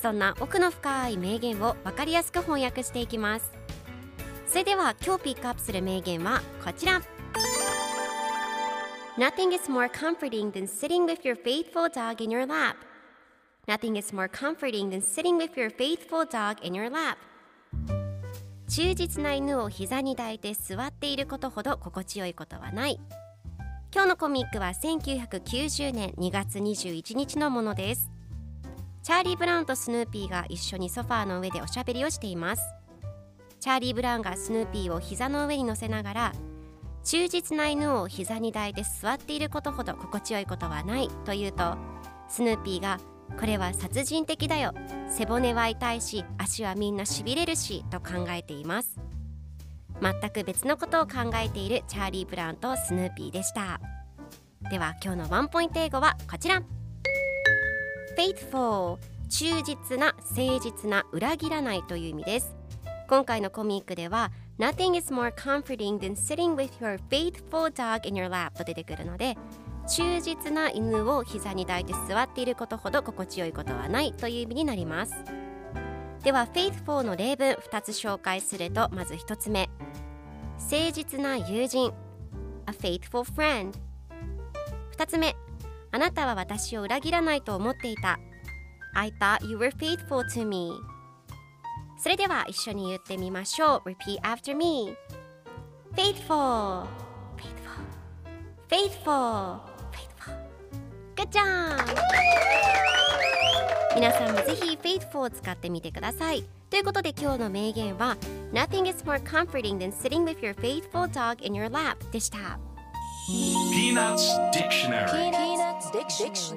そんな奥の深い名言を分かりやすく翻訳していきますそれでは今日ピックアップする名言はこちら Nothing is more comforting than sitting with your faithful dog in your lap Nothing is more comforting than sitting with your faithful dog in your lap 忠実な犬を膝に抱いて座っていることほど心地よいことはない今日のコミックは1990年2月21日のものですチャーリー・ブラウンとスヌーピーが一緒にソファーの上でおしゃべりをしています。チャーリー・ブラウンがスヌーピーを膝の上に乗せながら忠実な犬を膝に抱いて座っていることほど心地よいことはないと言うとスヌーピーがこれは殺人的だよ。背骨は痛いし足はみんなしびれるしと考えています。全く別のことを考えているチャーリー・ブラウンとスヌーピーでした。では今日のワンポイント英語はこちら。Faithful 忠実な誠実な裏切らないという意味です。今回のコミックでは Nothing is more comforting than sitting with your faithful dog in your lap と出てくるので忠実な犬を膝に抱いて座っていることほど心地よいことはないという意味になります。では faithful の例文2つ紹介するとまず1つ目。誠実な友人。A faithful friend 2つ目。あなたは私を裏切らないと思っていた I thought you were faithful to me それでは一緒に言ってみましょう Repeat after me Faithful Faithful Faithful Good job! 皆さんもぜひ Faithful を使ってみてくださいということで今日の名言は Nothing is more comforting than sitting with your faithful dog in your lap でした Peanuts Dictionary addiction